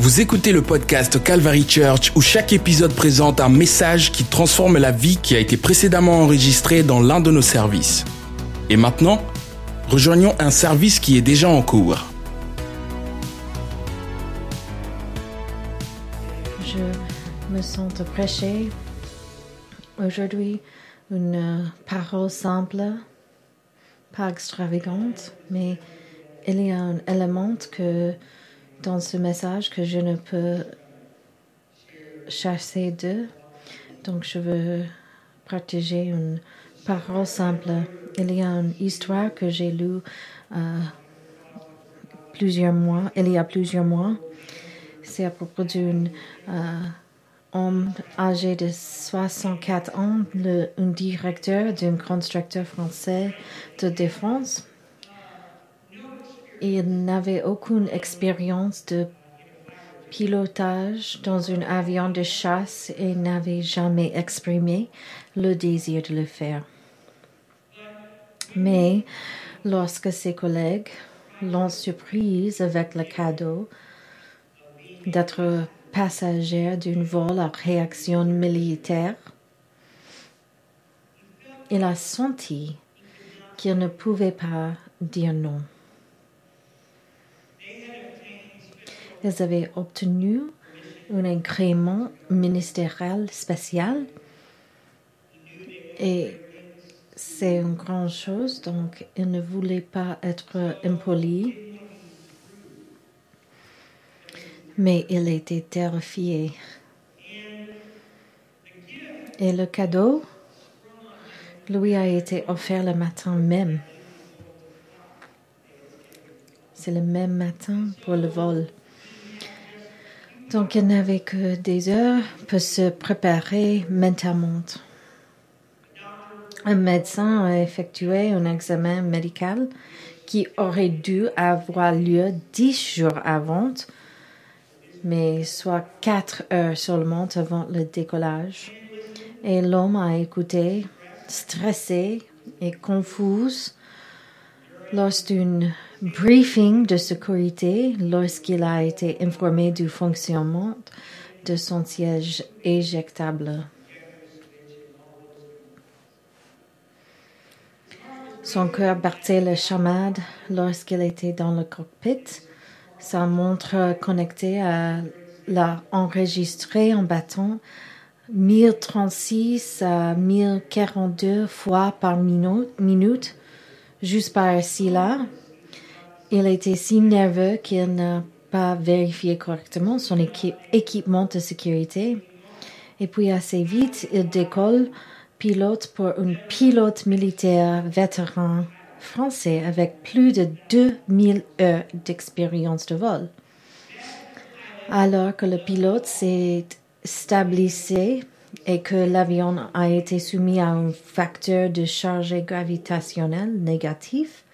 Vous écoutez le podcast Calvary Church où chaque épisode présente un message qui transforme la vie qui a été précédemment enregistrée dans l'un de nos services. Et maintenant, rejoignons un service qui est déjà en cours. Je me sens de prêcher aujourd'hui une parole simple, pas extravagante, mais il y a un élément que dans ce message que je ne peux chasser d'eux. Donc je veux partager une parole simple. Il y a une histoire que j'ai lue euh, plusieurs mois, il y a plusieurs mois. C'est à propos d'un euh, homme âgé de 64 ans, le, un directeur d'un constructeur français de défense il n'avait aucune expérience de pilotage dans un avion de chasse et n'avait jamais exprimé le désir de le faire. Mais lorsque ses collègues l'ont surprise avec le cadeau d'être passager d'un vol à réaction militaire, il a senti qu'il ne pouvait pas dire non. Ils avaient obtenu un agrément ministériel spécial et c'est une grande chose, donc ils ne voulaient pas être impolis. Mais il était terrifié. Et le cadeau lui a été offert le matin même. C'est le même matin pour le vol. Donc, il n'avait que des heures pour se préparer mentalement. Un médecin a effectué un examen médical qui aurait dû avoir lieu dix jours avant, mais soit quatre heures seulement avant le décollage. Et l'homme a écouté, stressé et confus, lors d'une briefing de sécurité lorsqu'il a été informé du fonctionnement de son siège éjectable. Son cœur battait le chamade lorsqu'il était dans le cockpit. Sa montre connectée l'a enregistré en battant 1036 à 1042 fois par minute, juste par-ci là, il était si nerveux qu'il n'a pas vérifié correctement son équipement de sécurité. Et puis assez vite, il décolle pilote pour un pilote militaire vétéran français avec plus de 2000 heures d'expérience de vol. Alors que le pilote s'est stabilisé et que l'avion a été soumis à un facteur de charge gravitationnelle négatif,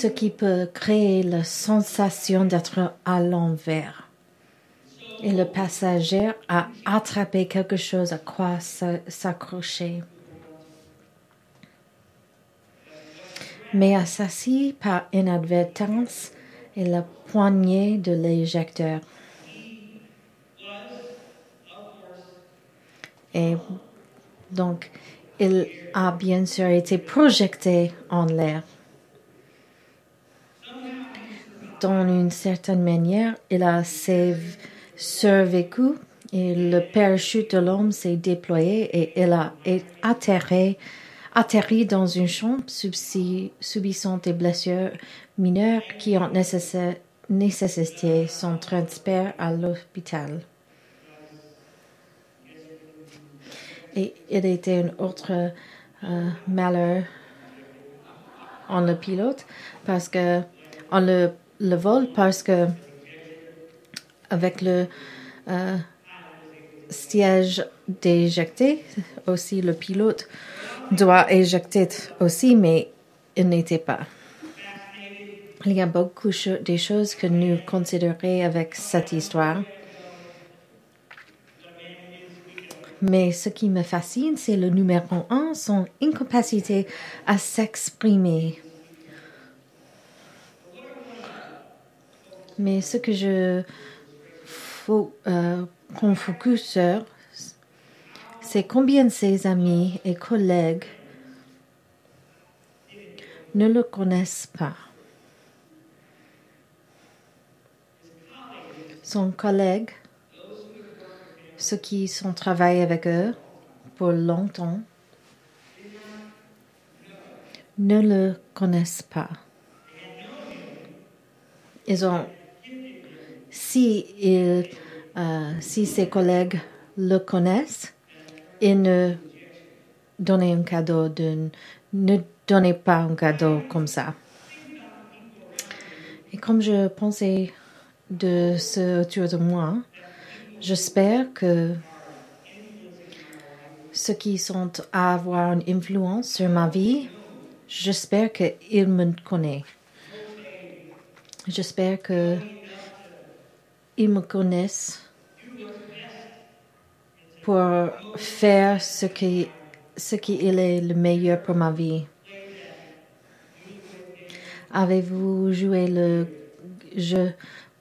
ce qui peut créer la sensation d'être à l'envers. Et le passager a attrapé quelque chose à quoi s'accrocher. Mais assailli par inadvertance et la poignée de l'éjecteur. Et donc, il a bien sûr été projeté en l'air d'une une certaine manière, il a survécu et le parachute de l'homme s'est déployé et il a atterri, atterri dans une chambre subissant des blessures mineures qui ont nécessité son transfert à l'hôpital. Et il était un autre euh, malheur en le pilote parce que en le le vol parce que avec le euh, siège d'éjecter, aussi le pilote doit éjecter aussi, mais il n'était pas. Il y a beaucoup de choses que nous considérons avec cette histoire. Mais ce qui me fascine, c'est le numéro un, son incapacité à s'exprimer Mais ce que je faut euh, sur, c'est combien ses amis et collègues ne le connaissent pas. Son collègue, ceux qui sont travaillés avec eux pour longtemps, ne le connaissent pas. Ils ont, si, il, euh, si ses collègues le connaissent, ils ne donnez un cadeau de, ne donnez pas un cadeau comme ça. Et comme je pensais de ce autour de moi, j'espère que ceux qui sont à avoir une influence sur ma vie, j'espère qu'ils me connaissent. J'espère que ils me connaissent pour faire ce qui, ce qui est le meilleur pour ma vie. Avez-vous joué le jeu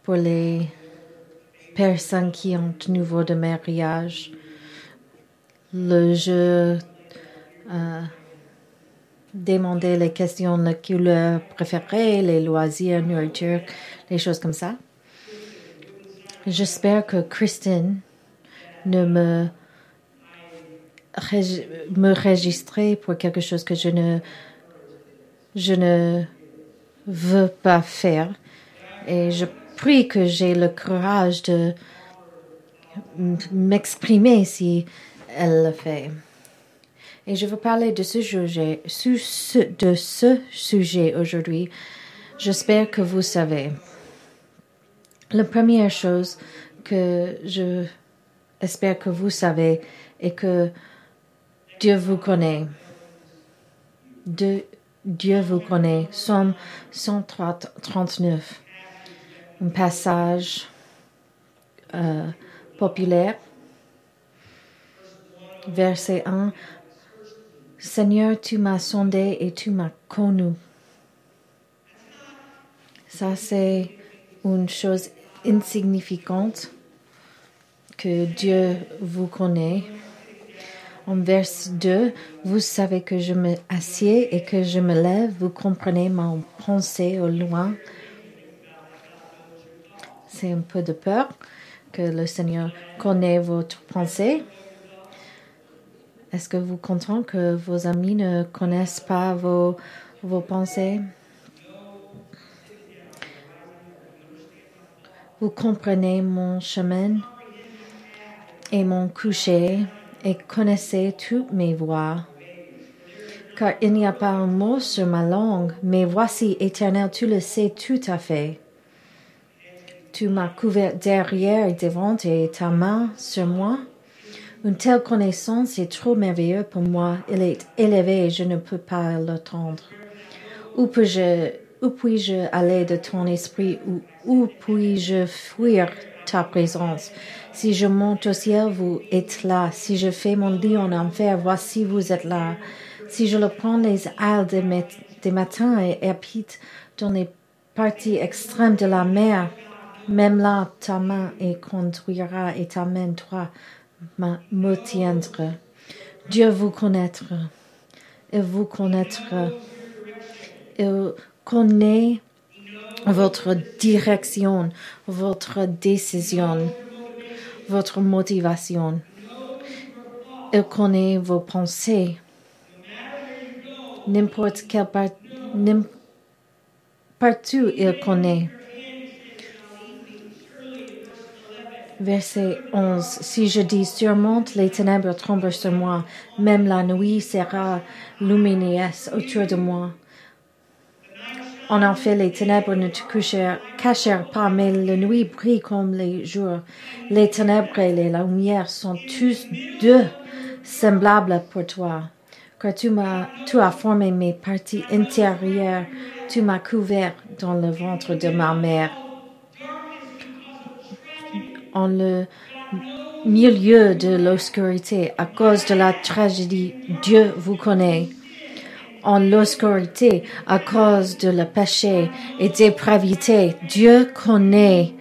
pour les personnes qui ont nouveau de mariage? Le jeu euh, demander les questions de couleur préférée, les loisirs, nourriture, les choses comme ça. J'espère que Christine ne me me pour quelque chose que je ne je ne veux pas faire et je prie que j'ai le courage de m'exprimer si elle le fait. Et je veux parler de ce sujet, de ce sujet aujourd'hui. J'espère que vous savez. La première chose que je espère que vous savez est que Dieu vous connaît. Dieu vous connaît. Somme 139. Un passage euh, populaire. Verset 1. Seigneur, tu m'as sondé et tu m'as connu. Ça, c'est une chose insignifiante que Dieu vous connaît. En verset 2, vous savez que je me assieds et que je me lève, vous comprenez mon pensée au loin. C'est un peu de peur que le Seigneur connaît votre pensée. Est-ce que vous comprenez que vos amis ne connaissent pas vos pensées? Vous comprenez mon chemin et mon coucher et connaissez toutes mes voix. Car il n'y a pas un mot sur ma langue, mais voici, Éternel, tu le sais tout à fait. Tu m'as couvert derrière et devant et ta main sur moi. Une telle connaissance est trop merveilleuse pour moi. Elle est élevée et je ne peux pas l'attendre. Où puis-je, où puis-je aller de ton esprit où puis-je fuir ta présence? Si je monte au ciel, vous êtes là. Si je fais mon lit en enfer, voici vous êtes là. Si je le prends les ailes des, matins et habite dans les parties extrêmes de la mer, même là, ta main et conduira et ta main droite me tiendra. Dieu vous connaîtra. Il vous connaîtra. Il connaît votre direction, votre décision votre motivation. Il connaît vos pensées. N'importe quelle part, partout il connaît. Verset 11. Si je dis surmonte, les ténèbres tombent sur moi, même la nuit sera lumineuse autour de moi. En effet, les ténèbres ne te cachèrent pas, mais la nuit brille comme les jours. Les ténèbres et les lumières sont tous deux semblables pour toi. Car tu tu as formé mes parties intérieures, tu m'as couvert dans le ventre de ma mère. En le milieu de l'obscurité, à cause de la tragédie, Dieu vous connaît en l'obscurité à cause de le péché et dépravité. Dieu connaît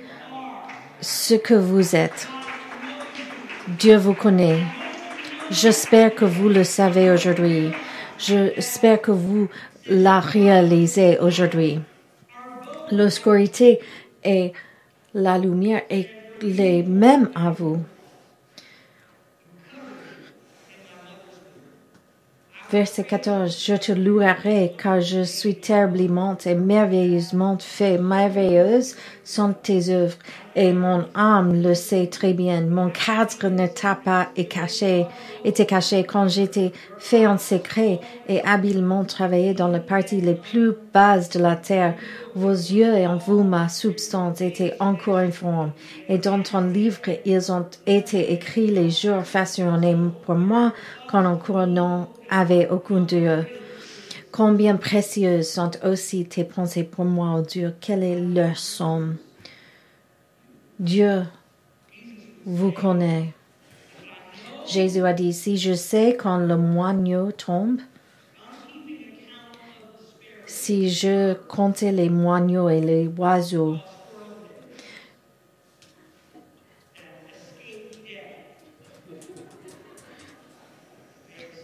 ce que vous êtes. Dieu vous connaît. J'espère que vous le savez aujourd'hui. J'espère que vous la réalisez aujourd'hui. L'obscurité et la lumière est les mêmes à vous. Verset 14. Je te louerai car je suis terriblement et merveilleusement fait. Merveilleuses sont tes œuvres et mon âme le sait très bien. Mon cadre ne t'a pas caché, été caché quand j'étais fait en secret et habilement travaillé dans les parties les plus basses de la terre. Vos yeux et en vous ma substance étaient encore informe et dans ton livre ils ont été écrits les jours façonnés pour moi quand encore non avait aucun Dieu. Combien précieuses sont aussi tes pensées pour moi, oh Dieu, quelle est leur somme. Dieu vous connaît. Jésus a dit, si je sais quand le moineau tombe, si je comptais les moineaux et les oiseaux,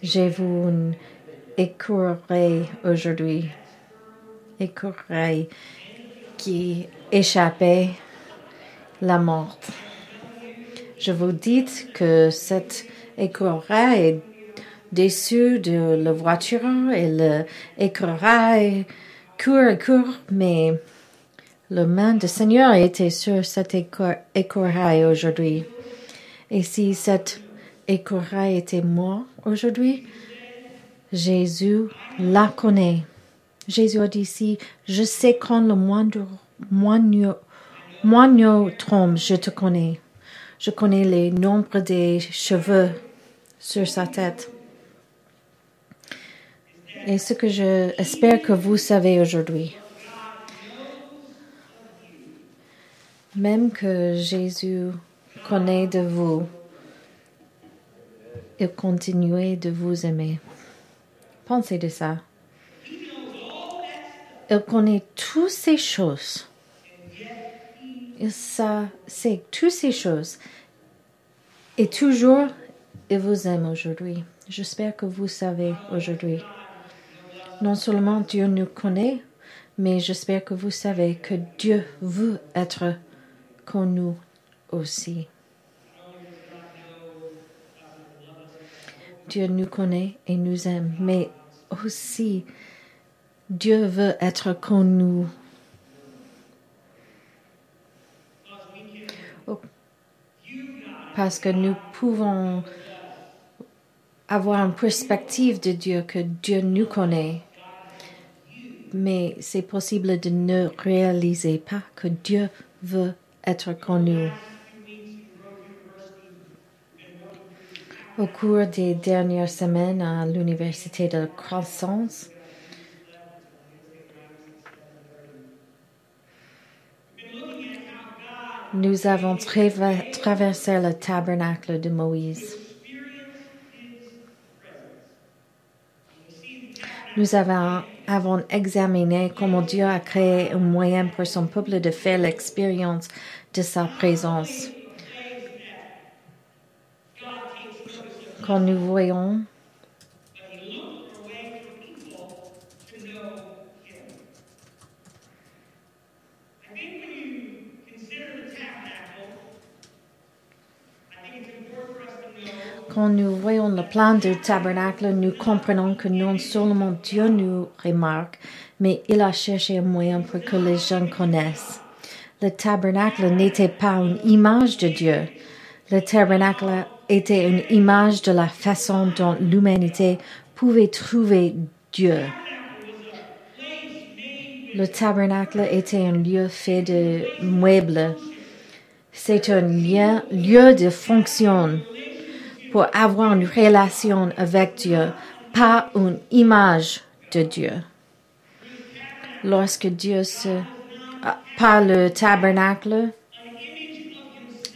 j'ai écureuil aujourd'hui, écureuil qui échappait la mort. Je vous dis que cette écureuil est déçu de la voiture et l'écureuil court et court, mais le main du Seigneur était sur cet écureuil aujourd'hui. Et si cette écureuil était mort aujourd'hui, Jésus la connaît. Jésus a dit si je sais quand le moindre moineau tombe, je te connais. Je connais les nombres des cheveux sur sa tête. Et ce que je espère que vous savez aujourd'hui. Même que Jésus connaît de vous, il continue de vous aimer. Pensez de ça. Il connaît toutes ces choses. Il sait toutes ces choses. Et toujours, il vous aime aujourd'hui. J'espère que vous savez aujourd'hui. Non seulement Dieu nous connaît, mais j'espère que vous savez que Dieu veut être nous aussi. Dieu nous connaît et nous aime, mais aussi Dieu veut être comme nous. Parce que nous pouvons avoir une perspective de Dieu que Dieu nous connaît, mais c'est possible de ne réaliser pas que Dieu veut être comme Au cours des dernières semaines à l'Université de Croissance, nous avons traversé le tabernacle de Moïse. Nous avons, avons, examiné comment Dieu a créé un moyen pour son peuple de faire l'expérience de sa présence. Quand nous voyons Quand nous voyons le plan du tabernacle, nous comprenons que non seulement Dieu nous remarque, mais il a cherché un moyen pour que les gens connaissent. Le tabernacle n'était pas une image de Dieu. Le tabernacle était une image de la façon dont l'humanité pouvait trouver Dieu. Le tabernacle était un lieu fait de meubles. C'est un lieu, de fonction pour avoir une relation avec Dieu, pas une image de Dieu. Lorsque Dieu se, par le tabernacle,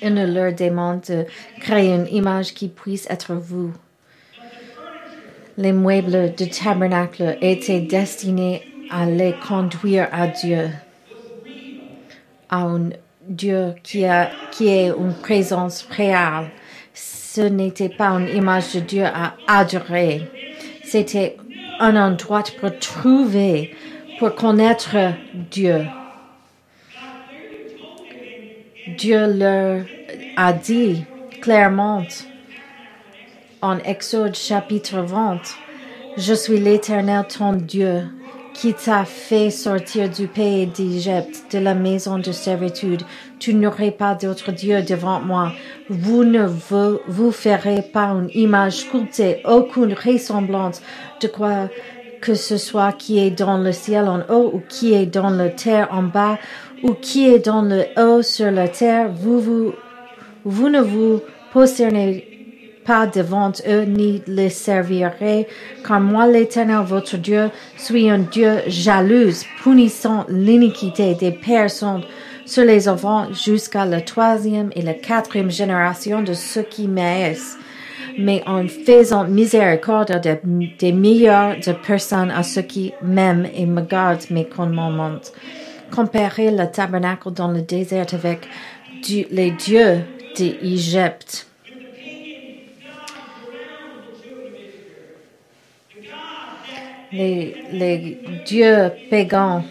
il ne leur demande de créer une image qui puisse être vous. Les meubles du tabernacle étaient destinés à les conduire à Dieu, à un Dieu qui, a, qui est une présence réelle. Ce n'était pas une image de Dieu à adorer. C'était un endroit pour trouver, pour connaître Dieu. Dieu leur a dit clairement en Exode chapitre 20, Je suis l'Éternel ton Dieu, qui t'a fait sortir du pays d'Égypte, de la maison de servitude. Tu n'aurais pas d'autre Dieu devant moi. Vous ne vous, vous ferez pas une image sculptée, aucune ressemblance de quoi que ce soit qui est dans le ciel en haut ou qui est dans la terre en bas ou qui est dans le haut sur la terre. Vous, vous, vous ne vous prosternez pas devant eux ni les servirez, car moi l'Éternel votre Dieu suis un Dieu jaloux, punissant l'iniquité des personnes sur les enfants jusqu'à la troisième et la quatrième génération de ceux qui m'aiment, mais en faisant miséricorde des, des milliards de personnes à ceux qui m'aiment et me gardent mes commandements. Comparez le tabernacle dans le désert avec les dieux d'Égypte. Les, les dieux pagans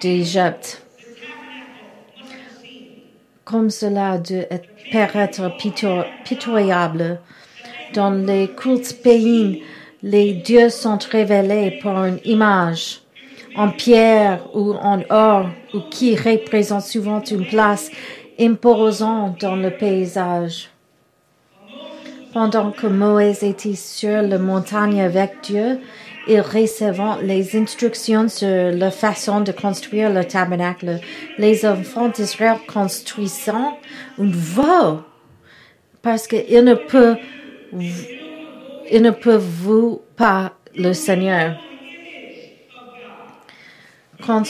d'Égypte. Comme cela de paraître pito- pitoyable. Dans les cultes païens, les dieux sont révélés par une image en pierre ou en or ou qui représente souvent une place imposante dans le paysage. Pendant que Moïse était sur la montagne avec Dieu, il recevant les instructions sur la façon de construire le tabernacle. Les enfants d'Israël construisant un veau parce qu'ils ne peuvent, ils ne peuvent vous pas le Seigneur. Quand-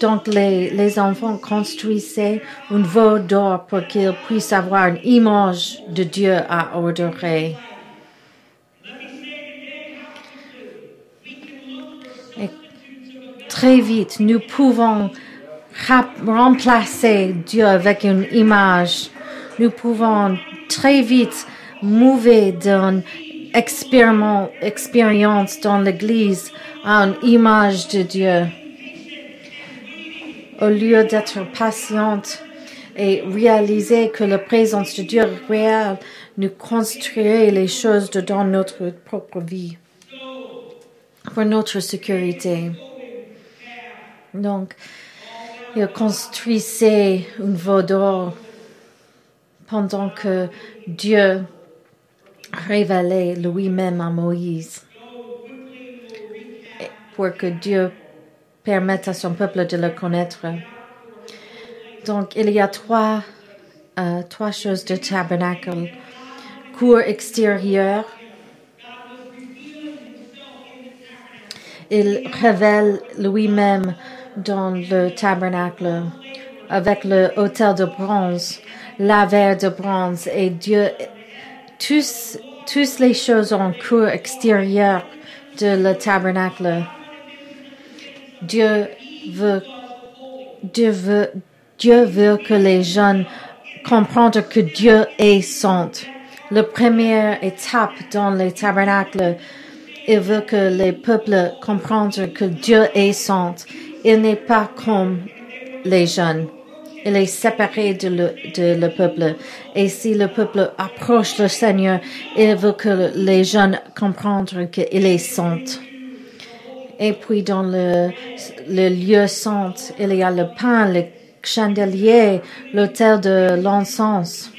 donc les, les enfants construisaient un veau d'or pour qu'ils puissent avoir une image de Dieu à adorer. Très vite, nous pouvons remplacer Dieu avec une image. Nous pouvons très vite mouver d'une expérience dans l'Église à une image de Dieu au lieu d'être patiente et réaliser que la présence de Dieu réelle, nous construire les choses dans notre propre vie pour notre sécurité. Donc, il construisait un veau pendant que Dieu révélait lui-même à Moïse pour que Dieu permette à son peuple de le connaître. Donc, il y a trois, euh, trois choses de tabernacle. Cour extérieure. Il révèle lui-même dans le tabernacle avec le hôtel de bronze, la verre de bronze et Dieu, tous, tous les choses en cour extérieure de le tabernacle. Dieu veut, Dieu veut, Dieu veut que les jeunes comprennent que Dieu est saint. La première étape dans les tabernacles, il veut que les peuples comprennent que Dieu est saint. Il n'est pas comme les jeunes. Il est séparé de le, de le peuple. Et si le peuple approche le Seigneur, il veut que les jeunes comprennent qu'il est saint. Et puis dans le, le lieu saint, il y a le pain, le chandelier, l'autel de l'encens.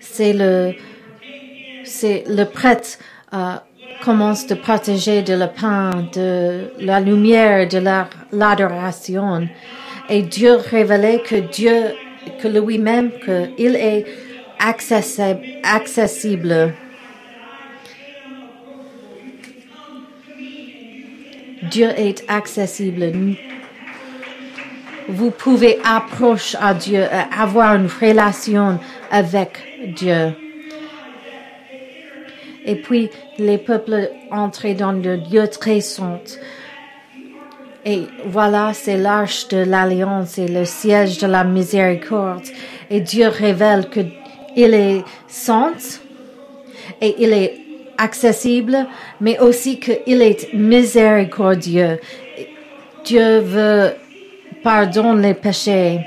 C'est le, c'est le prêtre commence de protéger de le pain, de la lumière, de la- l'adoration. Et Dieu révélait que Dieu, que lui-même, qu'il est accessible, accessible. Dieu est accessible. Vous pouvez approcher à Dieu, euh, avoir une relation avec Dieu. Et puis les peuples entraient dans le lieu très saint. Et voilà, c'est l'arche de l'alliance et le siège de la miséricorde. Et Dieu révèle que il est saint et il est accessible, mais aussi qu'il est miséricordieux. Dieu veut pardonner les péchés.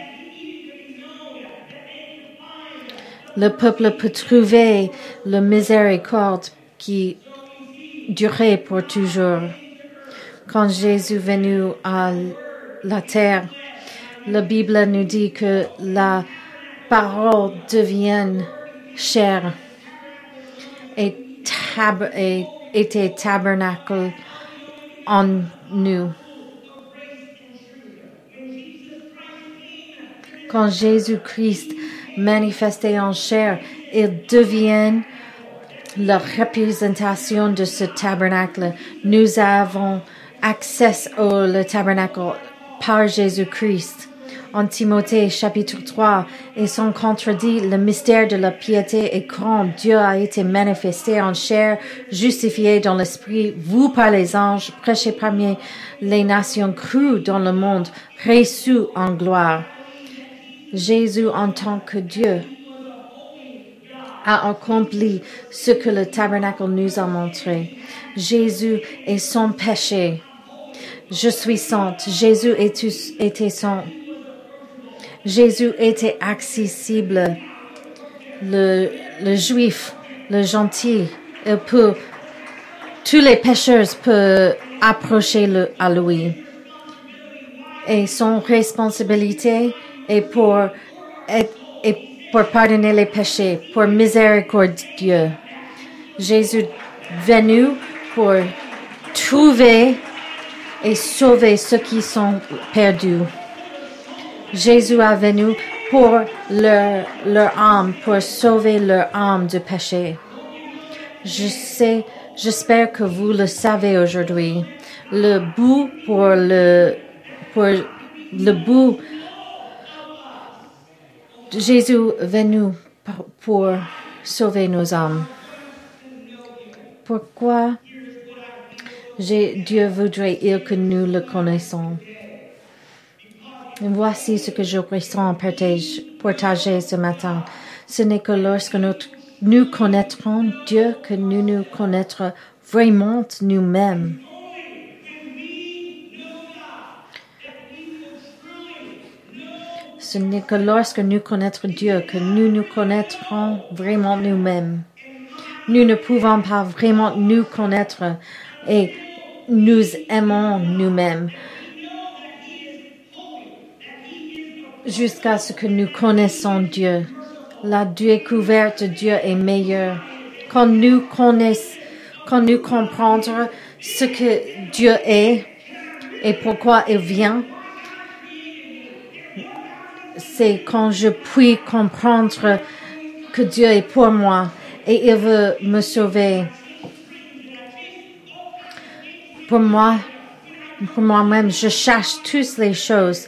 Le peuple peut trouver le miséricorde qui durait pour toujours. Quand Jésus venu à la terre, la Bible nous dit que la parole devient tab et était tabernacle en nous. Quand Jésus-Christ manifesté en chair, il devient la représentation de ce tabernacle. Nous avons accès au le tabernacle par Jésus-Christ. En Timothée chapitre 3, et sans contredit, le mystère de la piété est grand. Dieu a été manifesté en chair, justifié dans l'esprit, vous par les anges, prêché parmi les nations crues dans le monde, reçu en gloire. Jésus en tant que Dieu a accompli ce que le tabernacle nous a montré. Jésus est sans péché. Je suis sainte. Jésus était saint. Jésus était accessible. Le, juif, le gentil, tous les pécheurs peuvent approcher le, à lui. Et son responsabilité est pour, être, et pour pardonner les péchés, pour miséricordieux. Jésus venu pour trouver et sauver ceux qui sont perdus. Jésus est venu pour leur, leur âme, pour sauver leur âme du péché. Je sais, j'espère que vous le savez aujourd'hui. Le bout pour le, pour le bout, Jésus venu pour, sauver nos âmes. Pourquoi Dieu voudrait-il que nous le connaissons? Voici ce que je ressens partager ce matin. Ce n'est que lorsque nous connaîtrons Dieu que nous nous connaîtrons vraiment nous-mêmes. Ce n'est que lorsque nous connaîtrons Dieu que nous nous connaîtrons vraiment nous-mêmes. Nous ne pouvons pas vraiment nous connaître et nous aimons nous-mêmes jusqu'à ce que nous connaissons Dieu. La découverte de Dieu est meilleure. Quand nous connaissons, quand nous comprenons ce que Dieu est et pourquoi il vient, c'est quand je puis comprendre que Dieu est pour moi et il veut me sauver. Pour moi, pour moi-même, je cherche toutes les choses,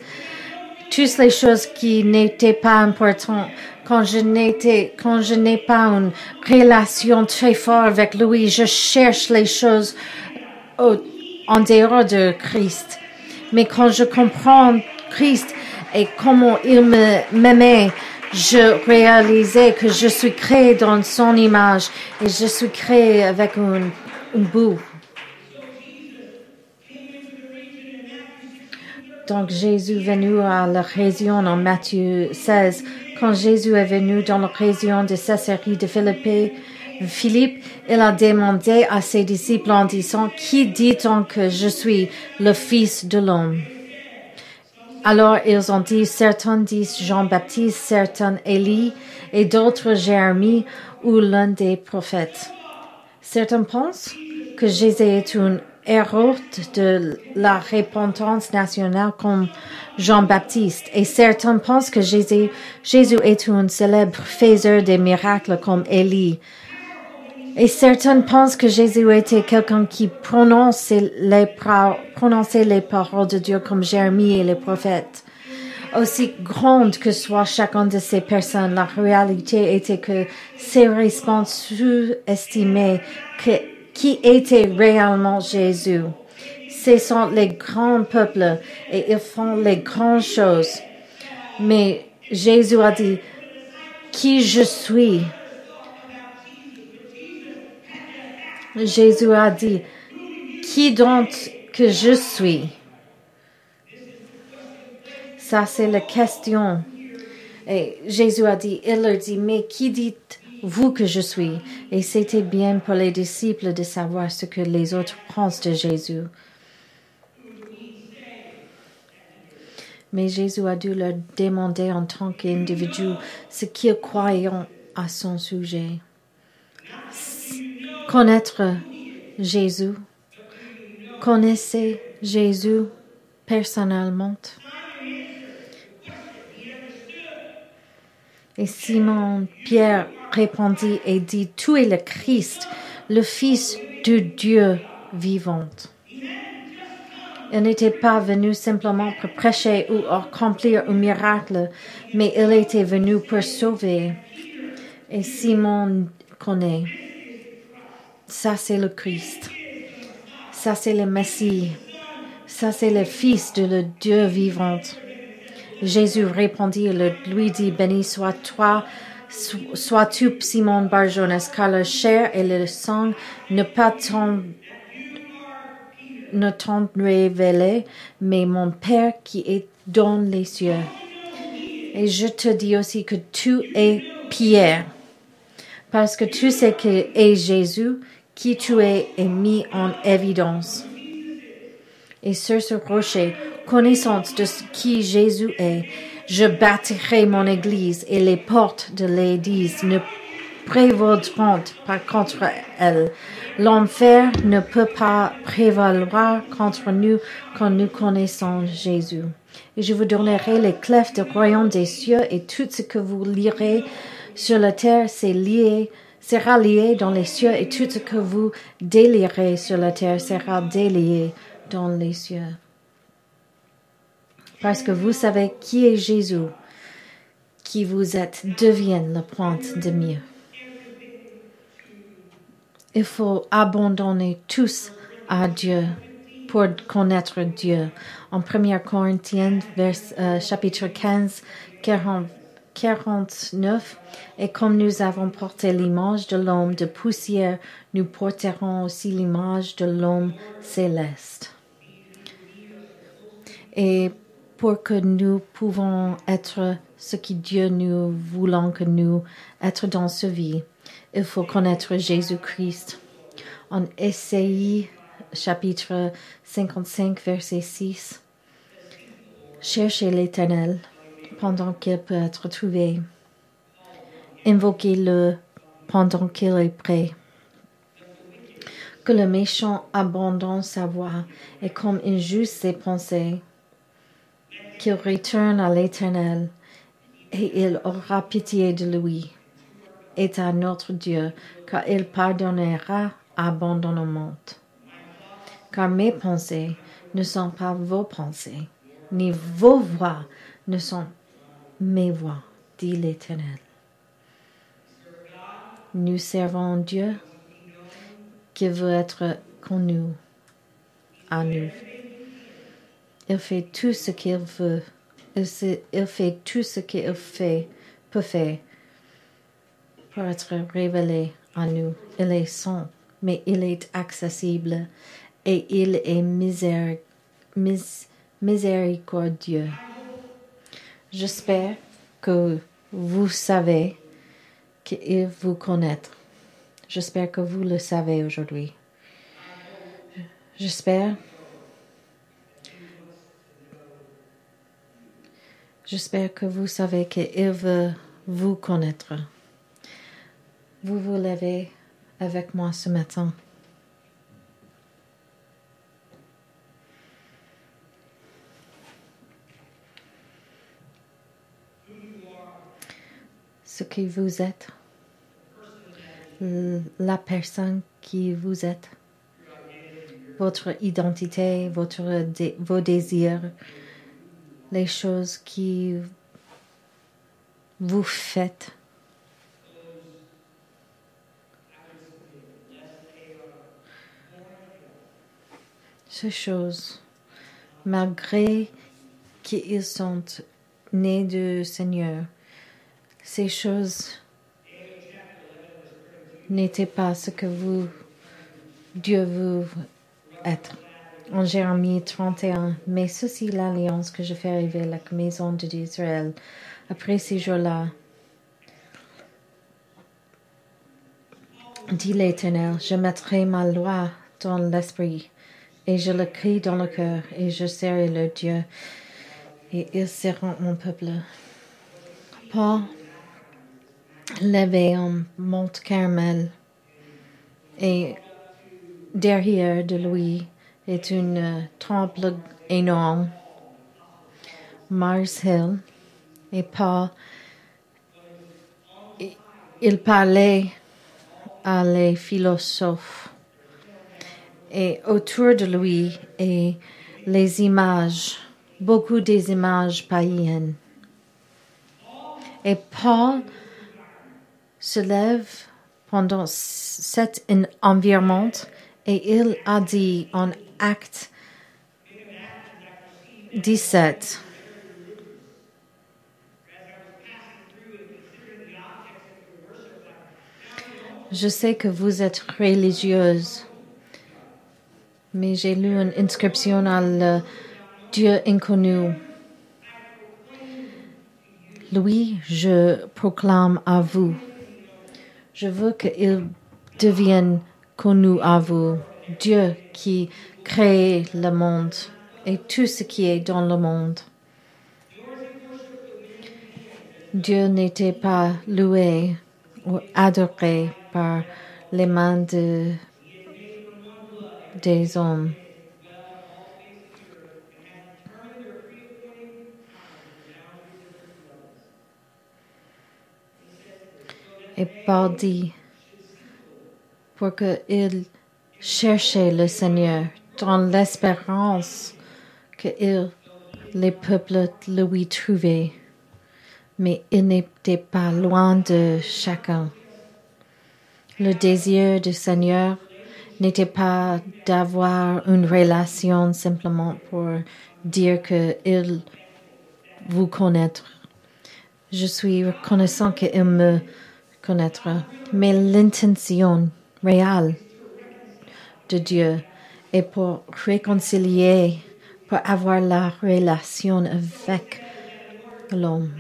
toutes les choses qui n'étaient pas importantes. Quand je n'étais, quand je n'ai pas une relation très forte avec lui, je cherche les choses en dehors de Christ. Mais quand je comprends Christ et comment il m'aimait, je réalisais que je suis créé dans son image et je suis créé avec un, un bout. Donc Jésus venu à la région en Matthieu 16. Quand Jésus est venu dans la région de Césarée de Philippe, Philippe, il a demandé à ses disciples en disant, Qui dit-on que je suis le Fils de l'homme? Alors ils ont dit, certains disent Jean-Baptiste, certains Élie et d'autres Jérémie ou l'un des prophètes. Certains pensent que Jésus est un héros de la repentance nationale comme Jean-Baptiste et certains pensent que Jésus, Jésus est un célèbre faiseur des miracles comme Élie. Et certains pensent que Jésus était quelqu'un qui prononçait les, paroles de Dieu comme Jérémie et les prophètes. aussi grande que soit chacune de ces personnes, la réalité était que ces réponses sous-estimaient qui était réellement Jésus. Ce sont les grands peuples et ils font les grandes choses. Mais Jésus a dit, qui je suis? Jésus a dit, qui donc que je suis? Ça, c'est la question. Et Jésus a dit, il leur dit, mais qui dites-vous que je suis? Et c'était bien pour les disciples de savoir ce que les autres pensent de Jésus. Mais Jésus a dû leur demander en tant qu'individu ce qu'ils croyaient à son sujet. Connaître Jésus. Connaissez Jésus personnellement. Et Simon Pierre répondit et dit, Tu es le Christ, le Fils de Dieu vivant. Il n'était pas venu simplement pour prêcher ou accomplir un miracle, mais il était venu pour sauver. Et Simon connaît. Ça, c'est le Christ. Ça, c'est le Messie. Ça, c'est le Fils de le Dieu vivant. Jésus répondit et lui dit, béni sois-toi, sois-tu Simon Barjonas, car la chair et le sang ne pas ne t'ont révélé, mais mon Père qui est dans les cieux. Et je te dis aussi que tu es Pierre, parce que tu sais que est Jésus, qui tu es, est mis en évidence. Et sur ce rocher, connaissance de qui Jésus est, je bâtirai mon église et les portes de l'église ne prévaudront pas contre elle. L'enfer ne peut pas prévaloir contre nous quand nous connaissons Jésus. Et je vous donnerai les clefs du royaume des cieux et tout ce que vous lirez sur la terre c'est lié, sera lié dans les cieux et tout ce que vous délirez sur la terre sera délié dans les cieux parce que vous savez qui est Jésus, qui vous êtes, devienne le pointe de mieux. Il faut abandonner tous à Dieu pour connaître Dieu. En 1 Corinthiens, euh, chapitre 15, 49, et comme nous avons porté l'image de l'homme de poussière, nous porterons aussi l'image de l'homme céleste. Et pour que nous pouvons être ce que Dieu nous voulons que nous être dans ce vie. Il faut connaître Jésus-Christ. En Essai, chapitre 55, verset 6. Cherchez l'Éternel pendant qu'il peut être trouvé. Invoquez-le pendant qu'il est prêt. Que le méchant abandonne sa voix et comme injuste ses pensées qu'il retourne à l'Éternel et il aura pitié de lui. Est à notre Dieu, car il pardonnera abandonnement. Car mes pensées ne sont pas vos pensées, ni vos voix ne sont mes voix, dit l'Éternel. Nous servons Dieu qui veut être connu à nous. Il fait tout ce qu'il veut. Il, fait tout ce qu'il fait, peut faire pour être révélé à nous. Il est saint, mais il est accessible et il est miséricordieux. J'espère que vous savez qu'il vous connaît. J'espère que vous le savez aujourd'hui. J'espère J'espère que vous savez qu'il veut vous connaître. Vous vous levez avec moi ce matin. Qui vous êtes, la personne qui vous êtes, votre identité, vos désirs, les choses qui vous faites. Ces choses, malgré qu'ils sont nés du Seigneur, ces choses n'étaient pas ce que vous, Dieu veut être. En Jérémie 31, mais ceci l'alliance que je fais arriver à la maison d'Israël après ces jours-là. Dit l'Éternel, je mettrai ma loi dans l'esprit et je le crie dans le cœur et je serai le Dieu et ils seront mon peuple. Paul levé en Mont Carmel. Et derrière de lui est une temple énorme, Mars Hill, et Paul, il parlait à les philosophes. Et autour de lui et les images, beaucoup des images païennes. Et Paul se lève pendant cet environnement et il a dit en acte 17. Je sais que vous êtes religieuse, mais j'ai lu une inscription à Dieu inconnu. Lui, je proclame à vous. Je veux qu'il devienne connu à vous. Dieu qui crée le monde et tout ce qui est dans le monde. Dieu n'était pas loué ou adoré par les mains de, des hommes. Et Paul dit, pour qu'il cherchait le Seigneur dans l'espérance que il, les peuples lui trouvaient, mais il n'était pas loin de chacun. Le désir du Seigneur n'était pas d'avoir une relation simplement pour dire qu'il vous connaître. Je suis reconnaissant qu'il me mais l'intention réelle de Dieu est pour réconcilier, pour avoir la relation avec l'homme.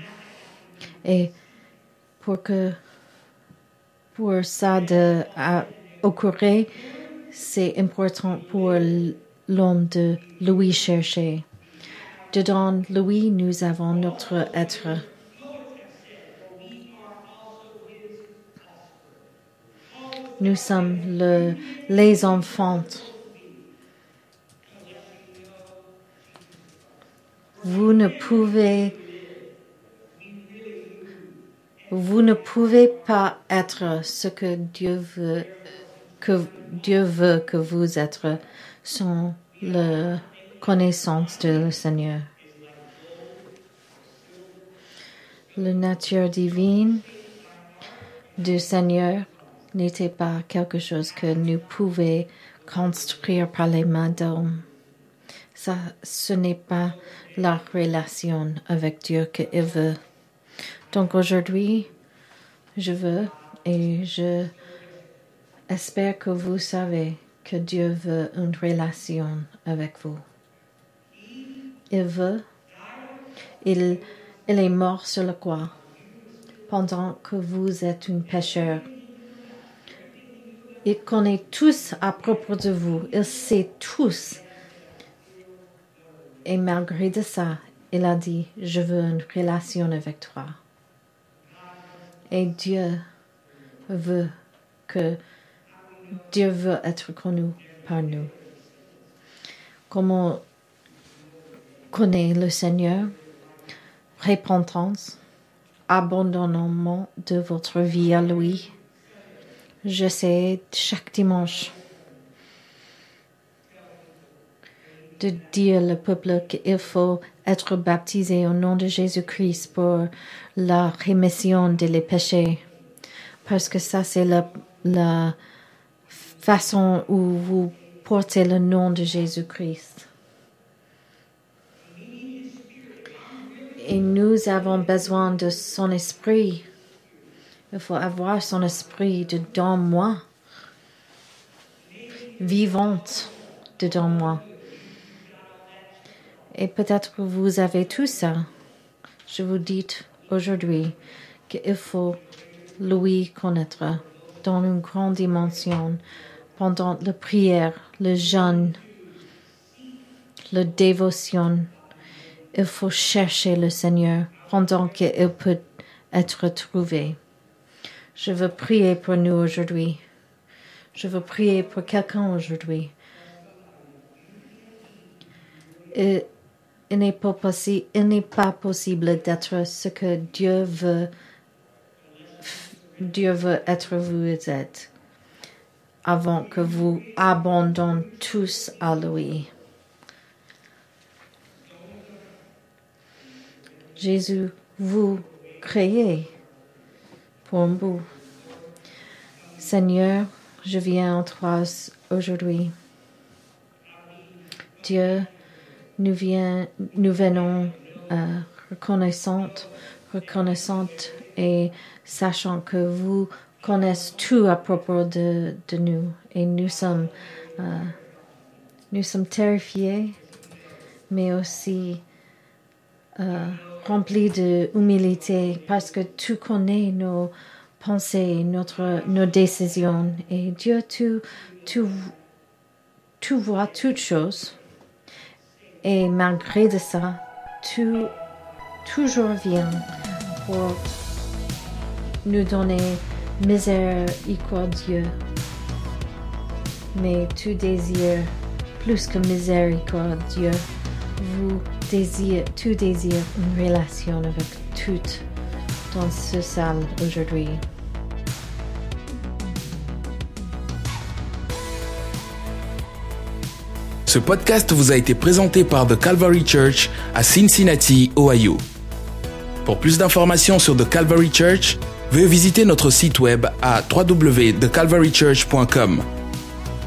Et pour que pour ça de occorrer, c'est important pour l'homme de lui chercher. Dedans lui, nous avons notre être. Nous sommes le, les enfants. Vous ne pouvez vous ne pouvez pas être ce que Dieu veut que Dieu veut que vous êtes sans la connaissance de Seigneur. La nature divine du Seigneur n'était pas quelque chose que nous pouvions construire par les mains d'hommes. Ça, ce n'est pas la relation avec Dieu qu'il veut. Donc aujourd'hui, je veux et je espère que vous savez que Dieu veut une relation avec vous. Il veut, il, est mort sur le croix pendant que vous êtes un pécheur. Il connaît tous à propos de vous, il sait tous. Et malgré de ça, il a dit, je veux une relation avec toi. Et Dieu veut que Dieu veut être connu par nous. Comment connaît le Seigneur? Repentance, abandonnement de votre vie à lui. J'essaie chaque dimanche de dire au peuple qu'il faut être baptisé au nom de Jésus-Christ pour la rémission des péchés. Parce que ça, c'est la, la façon où vous portez le nom de Jésus-Christ. Et nous avons besoin de son esprit. Il faut avoir son esprit dedans moi, vivante dedans moi. Et peut-être que vous avez tout ça. Je vous dis aujourd'hui qu'il faut lui connaître dans une grande dimension pendant la prière, le jeûne, la dévotion. Il faut chercher le Seigneur pendant qu'il peut être trouvé. Je veux prier pour nous aujourd'hui. Je veux prier pour quelqu'un aujourd'hui. Il, n'est pas, possible, d'être ce que Dieu veut, Dieu veut être vous êtes avant que vous abandonnez tous à lui. Jésus, vous créez Seigneur, je viens en toi aujourd'hui. Dieu, nous, venons euh, reconnaissantes, et sachant que vous connaissent tout à propos de, nous et nous sommes, euh, nous sommes terrifiés, mais aussi euh, remplis d'humilité parce que tu connais nos pensées, notre, nos décisions et Dieu, tu, tu, tu vois toutes choses et malgré de ça, tu toujours viens pour nous donner miséricordieux. Mais tu désires plus que miséricordieux. Vous désirez, tu désires une relation avec toutes dans ce salle aujourd'hui. Ce podcast vous a été présenté par The Calvary Church à Cincinnati, Ohio. Pour plus d'informations sur The Calvary Church, veuillez visiter notre site web à www.thecalvarychurch.com.